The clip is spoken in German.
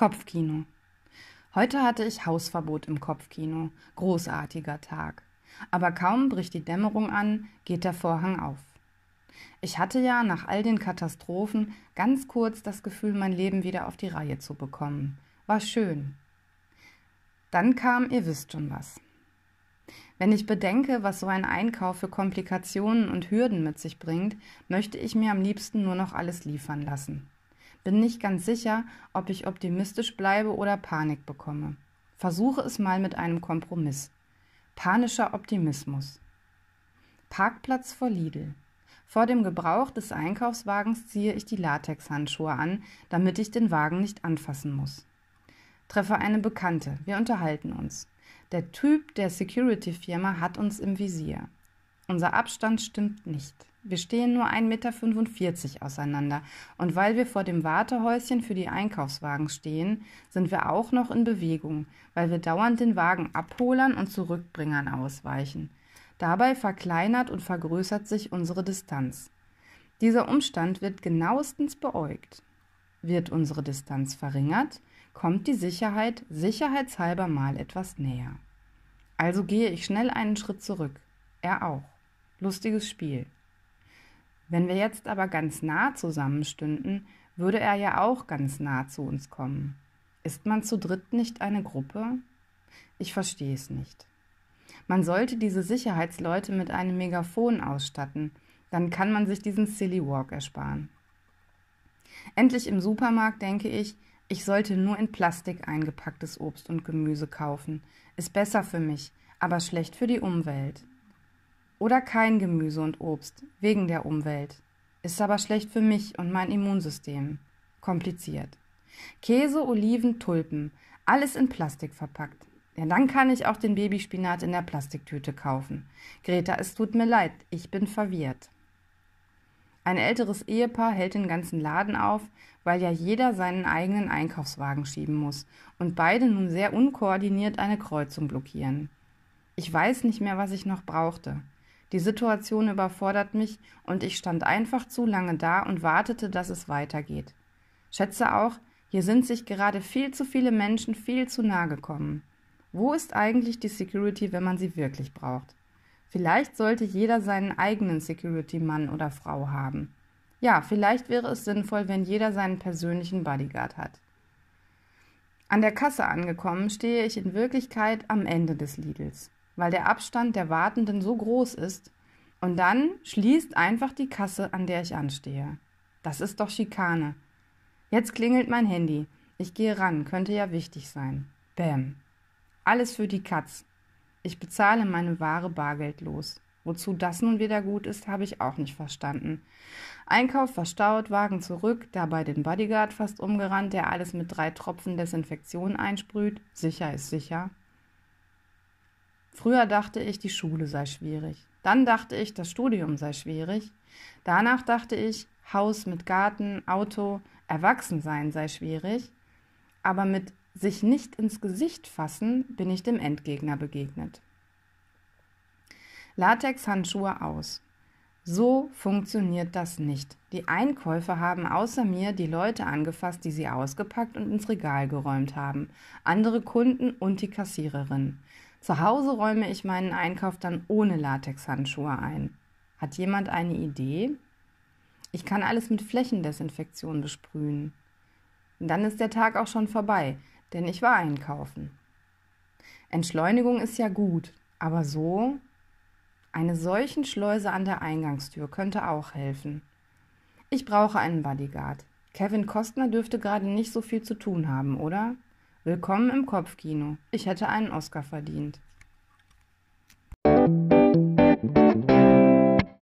Kopfkino. Heute hatte ich Hausverbot im Kopfkino. Großartiger Tag. Aber kaum bricht die Dämmerung an, geht der Vorhang auf. Ich hatte ja nach all den Katastrophen ganz kurz das Gefühl, mein Leben wieder auf die Reihe zu bekommen. War schön. Dann kam, ihr wisst schon was. Wenn ich bedenke, was so ein Einkauf für Komplikationen und Hürden mit sich bringt, möchte ich mir am liebsten nur noch alles liefern lassen. Bin nicht ganz sicher, ob ich optimistisch bleibe oder Panik bekomme. Versuche es mal mit einem Kompromiss. Panischer Optimismus. Parkplatz vor Lidl. Vor dem Gebrauch des Einkaufswagens ziehe ich die Latexhandschuhe an, damit ich den Wagen nicht anfassen muss. Treffe eine Bekannte. Wir unterhalten uns. Der Typ der Security-Firma hat uns im Visier. Unser Abstand stimmt nicht. Wir stehen nur 1,45 Meter auseinander und weil wir vor dem Wartehäuschen für die Einkaufswagen stehen, sind wir auch noch in Bewegung, weil wir dauernd den Wagen Abholern und Zurückbringern ausweichen. Dabei verkleinert und vergrößert sich unsere Distanz. Dieser Umstand wird genauestens beäugt. Wird unsere Distanz verringert, kommt die Sicherheit sicherheitshalber mal etwas näher. Also gehe ich schnell einen Schritt zurück. Er auch. Lustiges Spiel. Wenn wir jetzt aber ganz nah zusammenstünden, würde er ja auch ganz nah zu uns kommen. Ist man zu dritt nicht eine Gruppe? Ich verstehe es nicht. Man sollte diese Sicherheitsleute mit einem Megafon ausstatten, dann kann man sich diesen Silly Walk ersparen. Endlich im Supermarkt denke ich, ich sollte nur in Plastik eingepacktes Obst und Gemüse kaufen. Ist besser für mich, aber schlecht für die Umwelt. Oder kein Gemüse und Obst, wegen der Umwelt. Ist aber schlecht für mich und mein Immunsystem. Kompliziert. Käse, Oliven, Tulpen, alles in Plastik verpackt. Ja, dann kann ich auch den Babyspinat in der Plastiktüte kaufen. Greta, es tut mir leid, ich bin verwirrt. Ein älteres Ehepaar hält den ganzen Laden auf, weil ja jeder seinen eigenen Einkaufswagen schieben muss und beide nun sehr unkoordiniert eine Kreuzung blockieren. Ich weiß nicht mehr, was ich noch brauchte. Die Situation überfordert mich und ich stand einfach zu lange da und wartete, dass es weitergeht. Schätze auch, hier sind sich gerade viel zu viele Menschen viel zu nahe gekommen. Wo ist eigentlich die Security, wenn man sie wirklich braucht? Vielleicht sollte jeder seinen eigenen Security-Mann oder Frau haben. Ja, vielleicht wäre es sinnvoll, wenn jeder seinen persönlichen Bodyguard hat. An der Kasse angekommen stehe ich in Wirklichkeit am Ende des Lidls weil der Abstand der Wartenden so groß ist. Und dann schließt einfach die Kasse, an der ich anstehe. Das ist doch Schikane. Jetzt klingelt mein Handy. Ich gehe ran, könnte ja wichtig sein. Bäm. Alles für die Katz. Ich bezahle meine Ware bargeldlos. Wozu das nun wieder gut ist, habe ich auch nicht verstanden. Einkauf verstaut, Wagen zurück, dabei den Bodyguard fast umgerannt, der alles mit drei Tropfen Desinfektion einsprüht. Sicher ist sicher. Früher dachte ich, die Schule sei schwierig. Dann dachte ich, das Studium sei schwierig. Danach dachte ich, Haus mit Garten, Auto, Erwachsensein sei schwierig. Aber mit sich nicht ins Gesicht fassen bin ich dem Endgegner begegnet. Latex-Handschuhe aus. So funktioniert das nicht. Die Einkäufer haben außer mir die Leute angefasst, die sie ausgepackt und ins Regal geräumt haben, andere Kunden und die Kassiererin. Zu Hause räume ich meinen Einkauf dann ohne Latexhandschuhe ein. Hat jemand eine Idee? Ich kann alles mit Flächendesinfektion besprühen. dann ist der Tag auch schon vorbei, denn ich war einkaufen. Entschleunigung ist ja gut, aber so? Eine solchen Schleuse an der Eingangstür könnte auch helfen. Ich brauche einen Bodyguard. Kevin Kostner dürfte gerade nicht so viel zu tun haben, oder? Willkommen im Kopfkino. Ich hätte einen Oscar verdient.